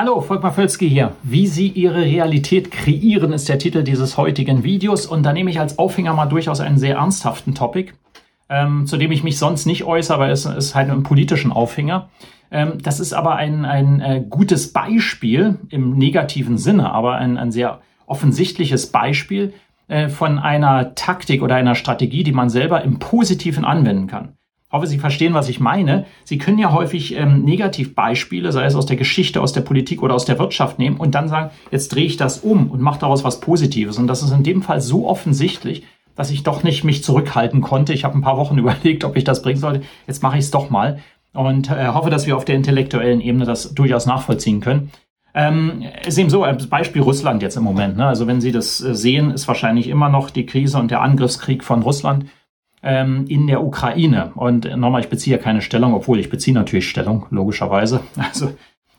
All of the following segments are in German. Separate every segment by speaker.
Speaker 1: Hallo, Volkmar Völzke hier. Wie Sie Ihre Realität kreieren, ist der Titel dieses heutigen Videos. Und da nehme ich als Aufhänger mal durchaus einen sehr ernsthaften Topic, ähm, zu dem ich mich sonst nicht äußere, aber es ist halt ein politischen Aufhänger. Ähm, das ist aber ein, ein äh, gutes Beispiel im negativen Sinne, aber ein, ein sehr offensichtliches Beispiel äh, von einer Taktik oder einer Strategie, die man selber im Positiven anwenden kann hoffe, Sie verstehen, was ich meine. Sie können ja häufig ähm, Negativbeispiele, sei es aus der Geschichte, aus der Politik oder aus der Wirtschaft nehmen und dann sagen, jetzt drehe ich das um und mache daraus was Positives. Und das ist in dem Fall so offensichtlich, dass ich doch nicht mich zurückhalten konnte. Ich habe ein paar Wochen überlegt, ob ich das bringen sollte. Jetzt mache ich es doch mal und äh, hoffe, dass wir auf der intellektuellen Ebene das durchaus nachvollziehen können. Ähm, ist eben so, das Beispiel Russland jetzt im Moment. Ne? Also wenn Sie das äh, sehen, ist wahrscheinlich immer noch die Krise und der Angriffskrieg von Russland ähm, in der Ukraine. Und nochmal, ich beziehe keine Stellung, obwohl ich beziehe natürlich Stellung, logischerweise. Also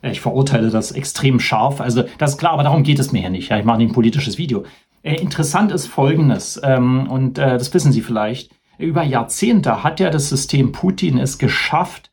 Speaker 1: ich verurteile das extrem scharf. Also das ist klar, aber darum geht es mir hier nicht. Ja, ich mache nicht ein politisches Video. Äh, interessant ist Folgendes, ähm, und äh, das wissen Sie vielleicht. Über Jahrzehnte hat ja das System Putin es geschafft,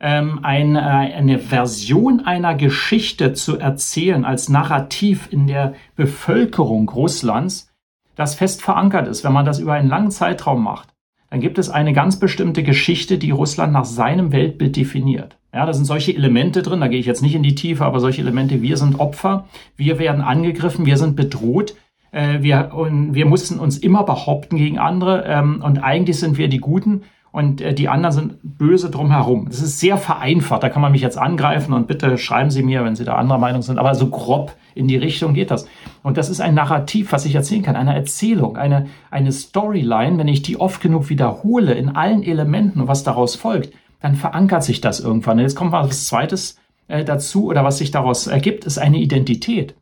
Speaker 1: ähm, eine, eine Version einer Geschichte zu erzählen als Narrativ in der Bevölkerung Russlands, das fest verankert ist, wenn man das über einen langen Zeitraum macht dann gibt es eine ganz bestimmte Geschichte, die Russland nach seinem Weltbild definiert. Ja, da sind solche Elemente drin, da gehe ich jetzt nicht in die Tiefe, aber solche Elemente, wir sind Opfer, wir werden angegriffen, wir sind bedroht, äh, wir, und wir mussten uns immer behaupten gegen andere ähm, und eigentlich sind wir die Guten und äh, die anderen sind böse drumherum. Das ist sehr vereinfacht, da kann man mich jetzt angreifen und bitte schreiben Sie mir, wenn Sie da anderer Meinung sind, aber so grob in die Richtung geht das. Und das ist ein Narrativ, was ich erzählen kann, eine Erzählung, eine, eine Storyline, wenn ich die oft genug wiederhole in allen Elementen und was daraus folgt, dann verankert sich das irgendwann. Jetzt kommt was Zweites äh, dazu oder was sich daraus ergibt, ist eine Identität.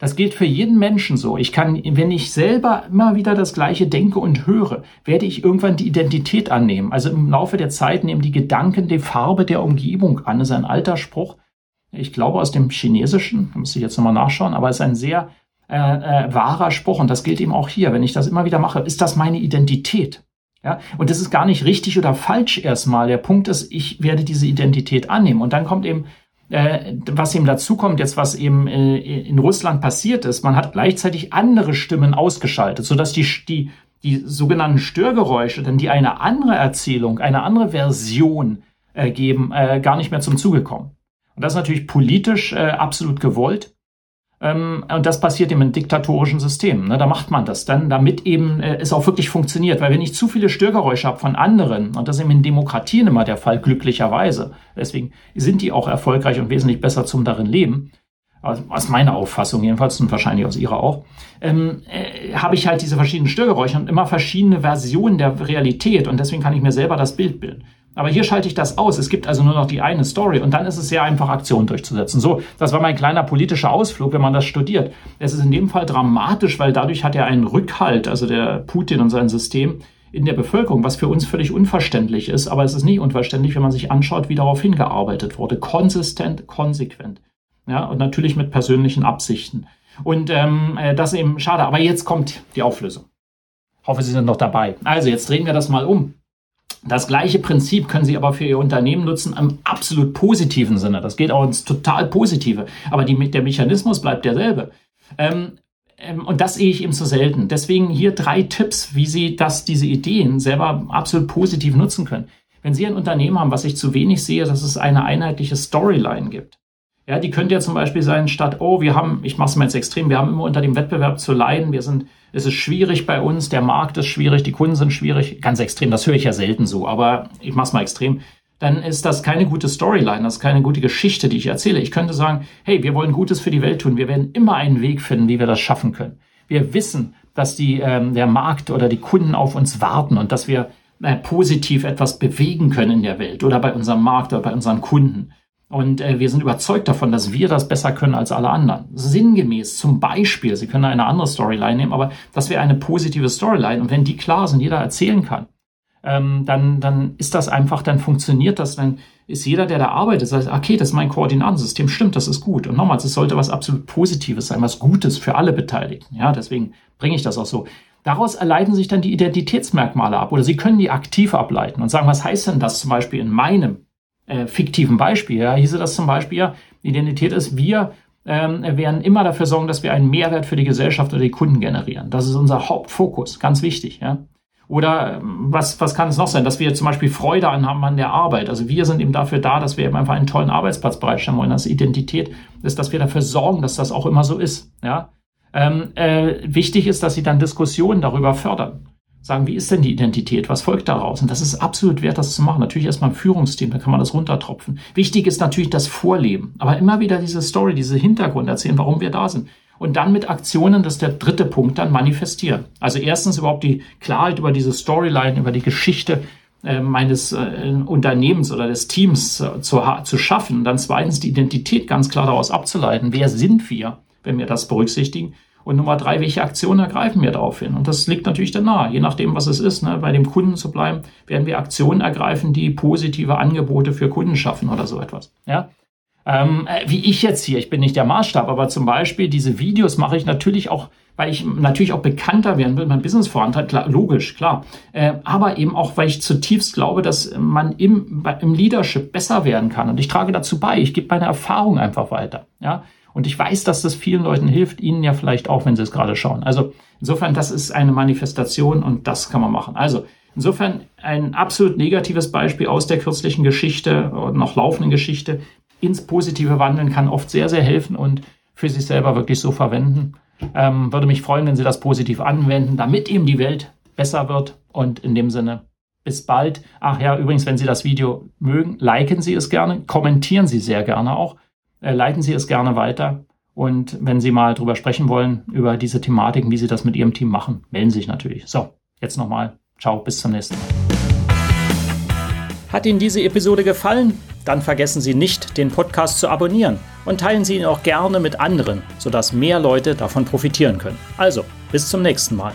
Speaker 1: Das gilt für jeden Menschen so. Ich kann, wenn ich selber immer wieder das Gleiche denke und höre, werde ich irgendwann die Identität annehmen. Also im Laufe der Zeit nehmen die Gedanken die Farbe der Umgebung an. Das ist ein alter Spruch. Ich glaube aus dem Chinesischen, muss ich jetzt nochmal nachschauen, aber es ist ein sehr äh, äh, wahrer Spruch und das gilt eben auch hier. Wenn ich das immer wieder mache, ist das meine Identität. Ja, und das ist gar nicht richtig oder falsch erstmal. Der Punkt ist, ich werde diese Identität annehmen. Und dann kommt eben äh, was eben dazu kommt, jetzt was eben äh, in Russland passiert ist, man hat gleichzeitig andere Stimmen ausgeschaltet, sodass die, die, die sogenannten Störgeräusche, denn die eine andere Erzählung, eine andere Version äh, geben, äh, gar nicht mehr zum Zuge kommen. Und das ist natürlich politisch äh, absolut gewollt. Ähm, und das passiert eben in diktatorischen Systemen. Ne? Da macht man das dann, damit eben äh, es auch wirklich funktioniert. Weil wenn ich zu viele Störgeräusche habe von anderen, und das ist eben in Demokratien immer der Fall, glücklicherweise, deswegen sind die auch erfolgreich und wesentlich besser zum darin leben, aus meiner Auffassung jedenfalls und wahrscheinlich aus ihrer auch, ähm, äh, habe ich halt diese verschiedenen Störgeräusche und immer verschiedene Versionen der Realität und deswegen kann ich mir selber das Bild bilden. Aber hier schalte ich das aus. Es gibt also nur noch die eine Story und dann ist es sehr einfach, Aktionen durchzusetzen. So, das war mein kleiner politischer Ausflug, wenn man das studiert. Es ist in dem Fall dramatisch, weil dadurch hat er einen Rückhalt, also der Putin und sein System in der Bevölkerung, was für uns völlig unverständlich ist. Aber es ist nicht unverständlich, wenn man sich anschaut, wie darauf hingearbeitet wurde. Konsistent, konsequent. Ja, und natürlich mit persönlichen Absichten. Und ähm, äh, das eben schade. Aber jetzt kommt die Auflösung. Hoffe, Sie sind noch dabei. Also, jetzt drehen wir das mal um. Das gleiche Prinzip können Sie aber für Ihr Unternehmen nutzen im absolut positiven Sinne. Das geht auch ins total Positive. Aber die, der Mechanismus bleibt derselbe. Ähm, ähm, und das sehe ich eben zu selten. Deswegen hier drei Tipps, wie Sie das, diese Ideen selber absolut positiv nutzen können. Wenn Sie ein Unternehmen haben, was ich zu wenig sehe, dass es eine einheitliche Storyline gibt. Ja, die könnte ja zum Beispiel sein, statt, oh, wir haben, ich mache es mal jetzt extrem, wir haben immer unter dem Wettbewerb zu leiden, wir sind, es ist schwierig bei uns, der Markt ist schwierig, die Kunden sind schwierig, ganz extrem, das höre ich ja selten so, aber ich mache es mal extrem, dann ist das keine gute Storyline, das ist keine gute Geschichte, die ich erzähle. Ich könnte sagen, hey, wir wollen Gutes für die Welt tun, wir werden immer einen Weg finden, wie wir das schaffen können. Wir wissen, dass die, ähm, der Markt oder die Kunden auf uns warten und dass wir äh, positiv etwas bewegen können in der Welt oder bei unserem Markt oder bei unseren Kunden. Und äh, wir sind überzeugt davon, dass wir das besser können als alle anderen. Sinngemäß, zum Beispiel, Sie können eine andere Storyline nehmen, aber das wäre eine positive Storyline. Und wenn die klar sind, jeder erzählen kann, ähm, dann, dann ist das einfach, dann funktioniert das, dann ist jeder, der da arbeitet, sagt, okay, das ist mein Koordinatensystem, stimmt, das ist gut. Und nochmals, es sollte was absolut Positives sein, was Gutes für alle Beteiligten. Ja, deswegen bringe ich das auch so. Daraus erleiten sich dann die Identitätsmerkmale ab oder Sie können die aktiv ableiten und sagen, was heißt denn das zum Beispiel in meinem äh, fiktiven Beispiel? Ja, hieße das zum Beispiel, ja, Identität ist, wir ähm, werden immer dafür sorgen, dass wir einen Mehrwert für die Gesellschaft oder die Kunden generieren. Das ist unser Hauptfokus, ganz wichtig. Ja. Oder ähm, was, was kann es noch sein? Dass wir zum Beispiel Freude an haben an der Arbeit. Also wir sind eben dafür da, dass wir eben einfach einen tollen Arbeitsplatz bereitstellen wollen. Das Identität ist, dass wir dafür sorgen, dass das auch immer so ist. Ja? Ähm, äh, wichtig ist, dass sie dann Diskussionen darüber fördern. Sagen, wie ist denn die Identität? Was folgt daraus? Und das ist absolut wert, das zu machen. Natürlich erstmal im Führungsteam, da kann man das runtertropfen. Wichtig ist natürlich das Vorleben. Aber immer wieder diese Story, diese Hintergrund erzählen, warum wir da sind. Und dann mit Aktionen, das ist der dritte Punkt, dann manifestieren. Also erstens überhaupt die Klarheit über diese Storyline, über die Geschichte äh, meines äh, Unternehmens oder des Teams äh, zu, zu schaffen. Und dann zweitens die Identität ganz klar daraus abzuleiten. Wer sind wir? wenn wir das berücksichtigen. Und Nummer drei, welche Aktionen ergreifen wir darauf hin? Und das liegt natürlich dann nahe, je nachdem, was es ist. Ne? Bei dem Kunden zu bleiben, werden wir Aktionen ergreifen, die positive Angebote für Kunden schaffen oder so etwas. Ja? Ähm, äh, wie ich jetzt hier, ich bin nicht der Maßstab, aber zum Beispiel diese Videos mache ich natürlich auch, weil ich natürlich auch bekannter werden will, mein Business vorantreibt, klar, logisch, klar. Äh, aber eben auch, weil ich zutiefst glaube, dass man im, im Leadership besser werden kann. Und ich trage dazu bei, ich gebe meine Erfahrung einfach weiter. Ja? Und ich weiß, dass das vielen Leuten hilft, Ihnen ja vielleicht auch, wenn Sie es gerade schauen. Also insofern, das ist eine Manifestation und das kann man machen. Also insofern ein absolut negatives Beispiel aus der kürzlichen Geschichte noch laufenden Geschichte ins Positive wandeln kann oft sehr, sehr helfen und für sich selber wirklich so verwenden. Ähm, würde mich freuen, wenn Sie das positiv anwenden, damit eben die Welt besser wird. Und in dem Sinne, bis bald. Ach ja, übrigens, wenn Sie das Video mögen, liken Sie es gerne, kommentieren Sie sehr gerne auch leiten Sie es gerne weiter. Und wenn Sie mal drüber sprechen wollen, über diese Thematiken, wie Sie das mit Ihrem Team machen, melden Sie sich natürlich. So, jetzt nochmal. Ciao, bis zum nächsten Mal. Hat Ihnen diese Episode gefallen? Dann vergessen Sie nicht, den Podcast zu abonnieren und teilen Sie ihn auch gerne mit anderen, sodass mehr Leute davon profitieren können. Also, bis zum nächsten Mal.